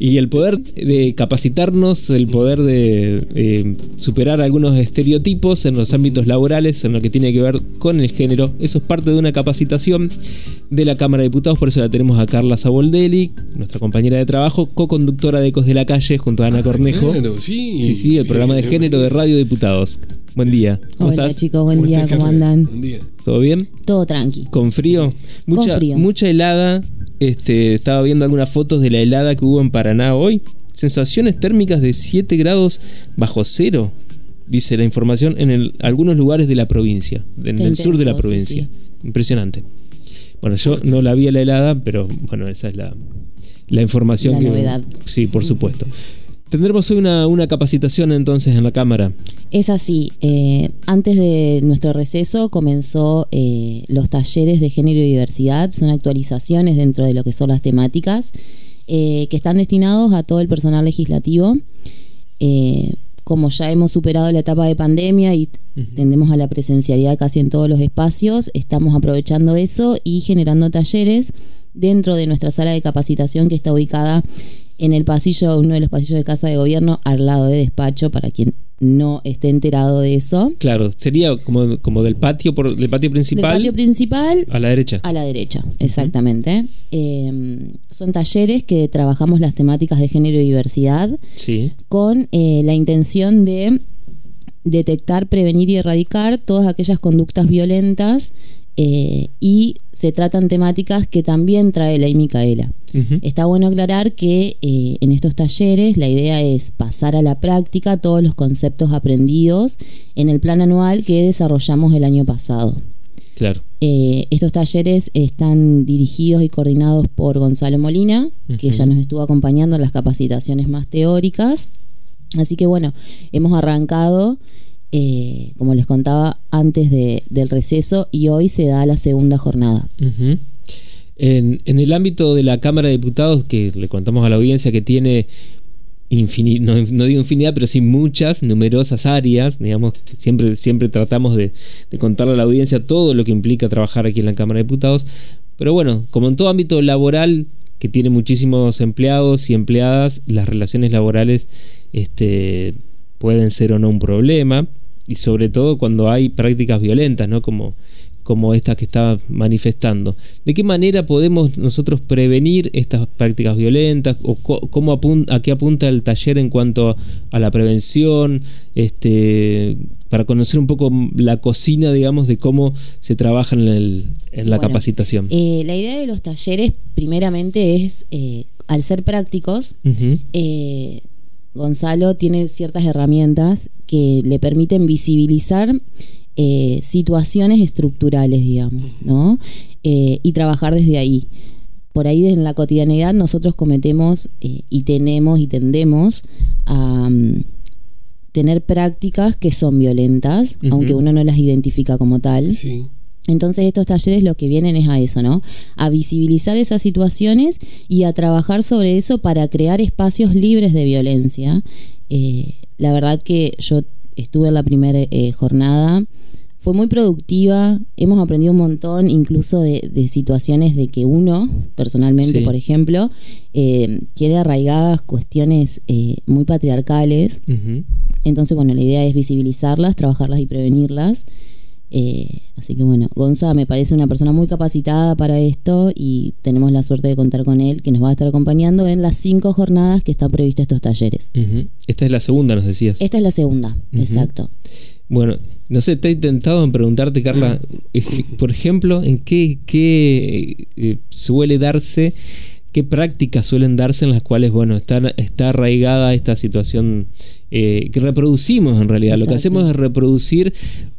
Y el poder de capacitarnos, el poder de eh, superar algunos estereotipos en los ámbitos laborales, en lo que tiene que ver con el género, eso es parte de una capacitación de la Cámara de Diputados, por eso la tenemos a Carla Saboldelli, nuestra compañera de trabajo, co-conductora de Ecos de la Calle, junto a Ana Cornejo. sí. Sí, sí, el programa de género de Radio Diputados. Buen día. ¿Cómo Hola estás? chicos, buen día, ¿cómo andan? Buen día. ¿Todo bien? Todo tranqui. ¿Con frío? Mucha, mucha helada. Este, estaba viendo algunas fotos de la helada que hubo en Paraná hoy. Sensaciones térmicas de 7 grados bajo cero, dice la información, en algunos lugares de la provincia, en el sur de la provincia. Impresionante. Bueno, yo no la vi a la helada, pero bueno, esa es la, la información la que. Novedad. Sí, por supuesto. Tendremos hoy una, capacitación entonces en la Cámara. Es así. Eh, antes de nuestro receso comenzó eh, los talleres de género y diversidad. Son actualizaciones dentro de lo que son las temáticas eh, que están destinados a todo el personal legislativo. como ya hemos superado la etapa de pandemia y tendemos a la presencialidad casi en todos los espacios, estamos aprovechando eso y generando talleres dentro de nuestra sala de capacitación que está ubicada en el pasillo, uno de los pasillos de casa de gobierno, al lado de despacho, para quien no esté enterado de eso. Claro, sería como, como del patio por del patio principal. Del patio principal. A la derecha. A la derecha, exactamente. Em, son talleres que trabajamos las temáticas de género y diversidad. Sí. Con eh, la intención de detectar, prevenir y erradicar todas aquellas conductas violentas eh, y se tratan temáticas que también trae la Micaela. Está bueno aclarar que eh, en estos talleres la idea es pasar a la práctica todos los conceptos aprendidos en el plan anual que desarrollamos el año pasado. Claro. Eh, estos talleres están dirigidos y coordinados por Gonzalo Molina, que ya nos estuvo acompañando en las capacitaciones más teóricas. Así que bueno, hemos arrancado eh, como les contaba, antes del receso y hoy se da la segunda jornada. en, el ámbito de la Cámara de Diputados, que le contamos a la audiencia que tiene no, digo infinidad, pero sí muchas, numerosas áreas, digamos, siempre, siempre tratamos de, de, contarle a la audiencia todo lo que implica trabajar aquí en la Cámara de Diputados, pero bueno, como en todo ámbito laboral que tiene muchísimos empleados y empleadas, las relaciones laborales este, pueden ser o no un problema, y sobre todo cuando hay prácticas violentas, ¿no? Como, como esta que está manifestando. ¿De qué manera podemos nosotros prevenir estas prácticas violentas? ¿O cómo apunta, a qué apunta el taller en cuanto a la prevención? Este, para conocer un poco la cocina, digamos, de cómo se trabaja en, la capacitación. Eh, la idea de los talleres, primeramente, es, eh, al ser prácticos, Gonzalo tiene ciertas herramientas que le permiten visibilizar eh, situaciones estructurales, digamos, ¿no? Eh, y trabajar desde ahí. Por ahí en la cotidianidad nosotros cometemos eh, y tenemos y tendemos a mm, tener prácticas que son violentas, aunque uno no las identifica como tal. Sí. Entonces estos talleres lo que vienen es a eso, ¿no? A visibilizar esas situaciones y a trabajar sobre eso para crear espacios libres de violencia. Eh, la verdad que yo estuve en la primera eh, jornada, fue muy productiva, hemos aprendido un montón incluso de, situaciones de que uno, personalmente, por ejemplo, eh, tiene arraigadas cuestiones muy patriarcales. Entonces, bueno, la idea es visibilizarlas, trabajarlas y prevenirlas. Eh, así que bueno, Gonza me parece una persona muy capacitada para esto y tenemos la suerte de contar con él, que nos va a estar acompañando en las cinco jornadas que están previstas estos talleres. Esta es la segunda, nos decías. Esta es la segunda, exacto. Bueno, no sé, te he intentado en preguntarte, Carla, eh, por ejemplo, en qué, qué eh, suele darse qué prácticas suelen darse en las cuales, bueno, está, está arraigada esta situación eh, que reproducimos en realidad. Lo que hacemos es reproducir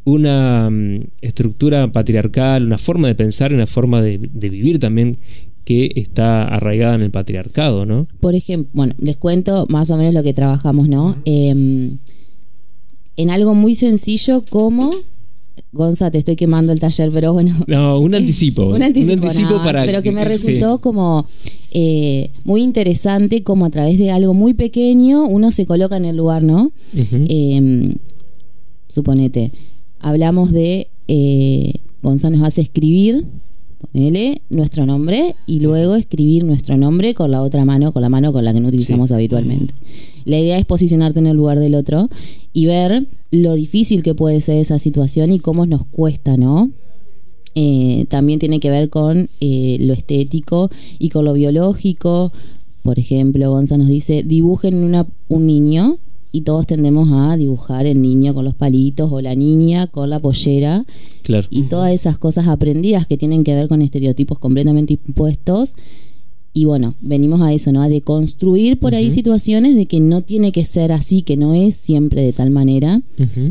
una mm, estructura patriarcal, una forma de pensar, una forma de, vivir también que está arraigada en el patriarcado, ¿no? Por ejemplo, bueno, les cuento más o menos lo que trabajamos, ¿no? Em, en algo muy sencillo como Gonza, te estoy quemando el taller, pero bueno. No, un anticipo. un anticipo, para. Pero que me resultó como eh, muy interesante, como a través de algo muy pequeño uno se coloca en el lugar, ¿no? Em, suponete, hablamos de. Eh, Gonza nos hace escribir ponele nuestro nombre y luego escribir nuestro nombre con la otra mano, con la mano con la que no utilizamos habitualmente. La idea es posicionarte en el lugar del otro y ver lo difícil que puede ser esa situación y cómo nos cuesta, ¿no? Eh, también tiene que ver con eh, lo estético y con lo biológico. Por ejemplo, Gonza nos dice, dibujen una, un niño y todos tendemos a dibujar el niño con los palitos o la niña con la pollera. Claro. Y todas esas cosas aprendidas que tienen que ver con estereotipos completamente impuestos. Y bueno, venimos a eso, ¿no? A deconstruir por ahí situaciones de que no tiene que ser así, que no es siempre de tal manera.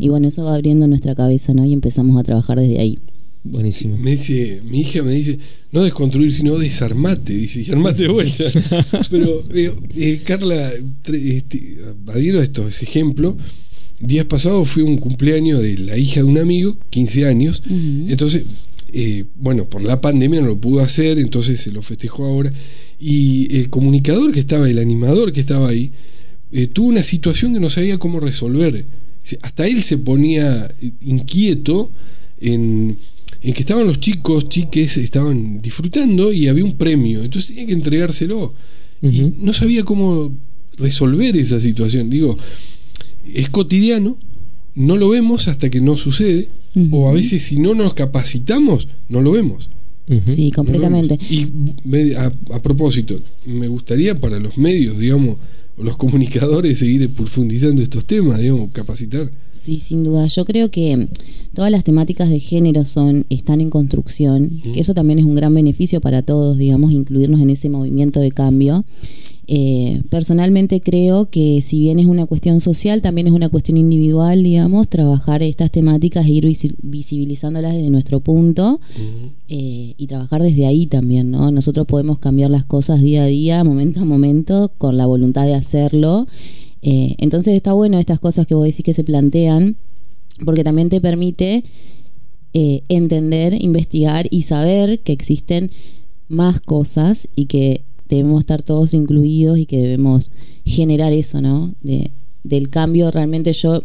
Y bueno, eso va abriendo nuestra cabeza, ¿no? Y empezamos a trabajar desde ahí. Buenísimo. Me dice, mi hija me dice, no desconstruir, sino desarmate, dice, y armate de vuelta. Pero, eh, eh, Carla, este, adhiero a esto, ese ejemplo. Días pasados fue un cumpleaños de la hija de un amigo, 15 años. Entonces, eh, bueno, por la pandemia no lo pudo hacer, entonces se lo festejó ahora. Y el comunicador que estaba, el animador que estaba ahí, tuvo una situación que no sabía cómo resolver. Hasta él se ponía inquieto en, en que estaban los chicos, chiques, estaban disfrutando y había un premio, entonces tenía que entregárselo. Y no sabía cómo resolver esa situación. Digo, es cotidiano, no lo vemos hasta que no sucede, o a veces si no nos capacitamos, no lo vemos. Sí, completamente. Y me- a, a propósito, me gustaría para los medios, digamos, los comunicadores seguir profundizando estos temas, digamos, capacitar. Sí, sin duda. Yo creo que todas las temáticas de género son están en construcción, que eso también es un gran beneficio para todos, digamos, incluirnos en ese movimiento de cambio. Eh, personalmente creo que si bien es una cuestión social, también es una cuestión individual, digamos, trabajar estas temáticas e ir visi- visibilizándolas desde nuestro punto eh, y trabajar desde ahí también, ¿no? Nosotros podemos cambiar las cosas día a día, momento a momento, con la voluntad de hacerlo. Eh, entonces está bueno estas cosas que vos decís que se plantean, porque también te permite entender, investigar y saber que existen más cosas y que debemos estar todos incluidos y que debemos generar eso, ¿no? De, del cambio, realmente yo,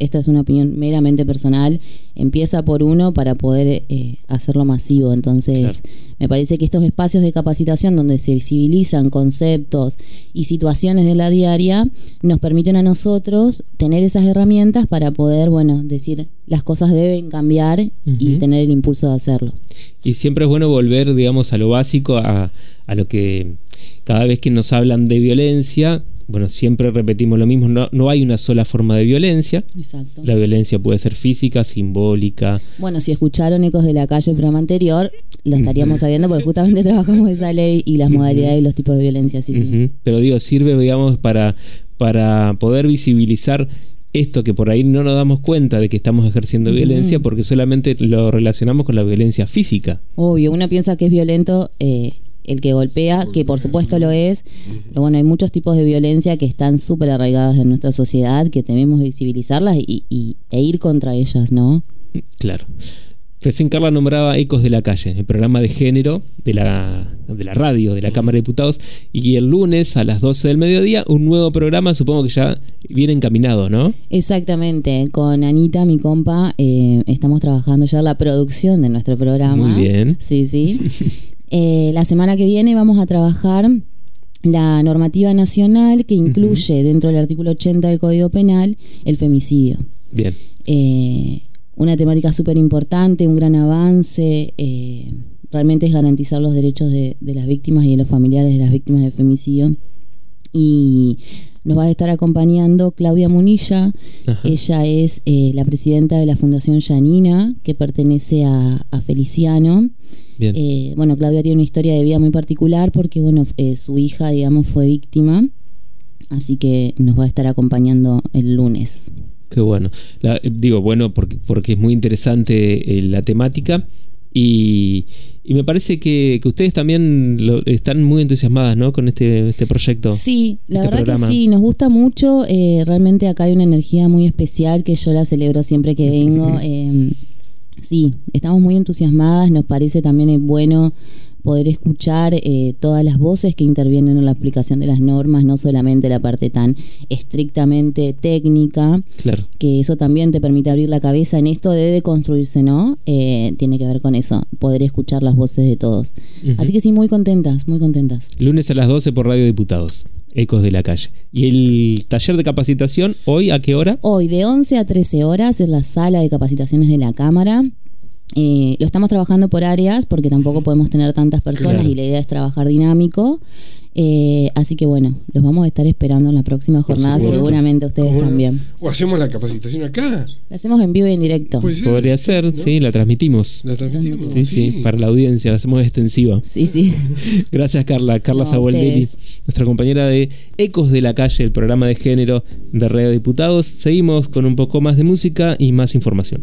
esta es una opinión meramente personal, empieza por uno para poder eh, hacerlo masivo. Entonces, Claro. me parece que estos espacios de capacitación donde se visibilizan conceptos y situaciones de la diaria nos permiten a nosotros tener esas herramientas para poder, bueno, decir las cosas deben cambiar y tener el impulso de hacerlo. Y siempre es bueno volver, digamos, a lo básico, a, a lo que cada vez que nos hablan de violencia, bueno, siempre repetimos lo mismo, no, no hay una sola forma de violencia. Exacto. La violencia puede ser física, simbólica. Bueno, si escucharon Ecos de la Calle el programa anterior, lo estaríamos sabiendo porque justamente trabajamos esa ley y las modalidades y los tipos de violencia, sí, sí. Pero digo, sirve, digamos, para, para poder visibilizar esto que por ahí no nos damos cuenta de que estamos ejerciendo violencia porque solamente lo relacionamos con la violencia física. Obvio, uno piensa que es violento eh, el que golpea, que por supuesto lo es, pero bueno, hay muchos tipos de violencia que están súper arraigadas en nuestra sociedad, que debemos visibilizarlas y, y- e ir contra ellas, ¿no? Claro. Recién Carla nombraba Ecos de la Calle, el programa de género de la, de la radio, de la Cámara de Diputados, y el lunes a las 12 del mediodía un nuevo programa, supongo que ya viene encaminado, ¿no? Exactamente, con Anita, mi compa, eh, estamos trabajando ya la producción de nuestro programa. Muy bien. Sí, sí. Eh, la semana que viene vamos a trabajar la normativa nacional que incluye dentro del artículo 80 del Código Penal el femicidio. Bien. Eh, una temática súper importante, un gran avance. eh, realmente es garantizar los derechos de, de las víctimas y de los familiares de las víctimas de femicidio. Y nos va a estar acompañando Claudia Munilla. Ajá. Ella es eh, la presidenta de la Fundación Yanina, que pertenece a, a Feliciano. Bien. Eh, bueno, Claudia tiene una historia de vida muy particular porque, bueno, eh, su hija, digamos, fue víctima. Así que nos va a estar acompañando el lunes. Qué bueno. La- digo, bueno, porque, porque es muy interesante la temática y, y me parece que, que ustedes también lo- están muy entusiasmadas, ¿no? Con este, este proyecto. Sí, la este verdad programa. que sí, nos gusta mucho. eh, realmente acá hay una energía muy especial que yo la celebro siempre que vengo. eh, sí, estamos muy entusiasmadas. Nos parece también bueno poder escuchar eh, todas las voces que intervienen en la aplicación de las normas, no solamente la parte tan estrictamente técnica, Claro. que eso también te permite abrir la cabeza en esto de deconstruirse, ¿no? Eh, tiene que ver con eso, poder escuchar las voces de todos. Así que sí, muy contentas, muy contentas. Lunes a las 12 por Radio Diputados. Ecos de la calle. ¿Y el taller de capacitación hoy a qué hora? Hoy de 11 a 13 horas en la sala de capacitaciones de la Cámara. Eh, lo estamos trabajando por áreas porque tampoco podemos tener tantas personas Claro. y la idea es trabajar dinámico. Eh, así que bueno, los vamos a estar esperando en la próxima jornada, seguramente ustedes también. O hacemos la capacitación acá. La hacemos en vivo y en directo. Ser. Podría ser, ¿no? sí, la transmitimos. La transmitimos. Sí, sí, para la audiencia, la hacemos extensiva. Sí, sí. Gracias, Carla. Carla No, Saboldelli, nuestra compañera de Ecos de la Calle, el programa de género de Radio Diputados. Seguimos con un poco más de música y más información.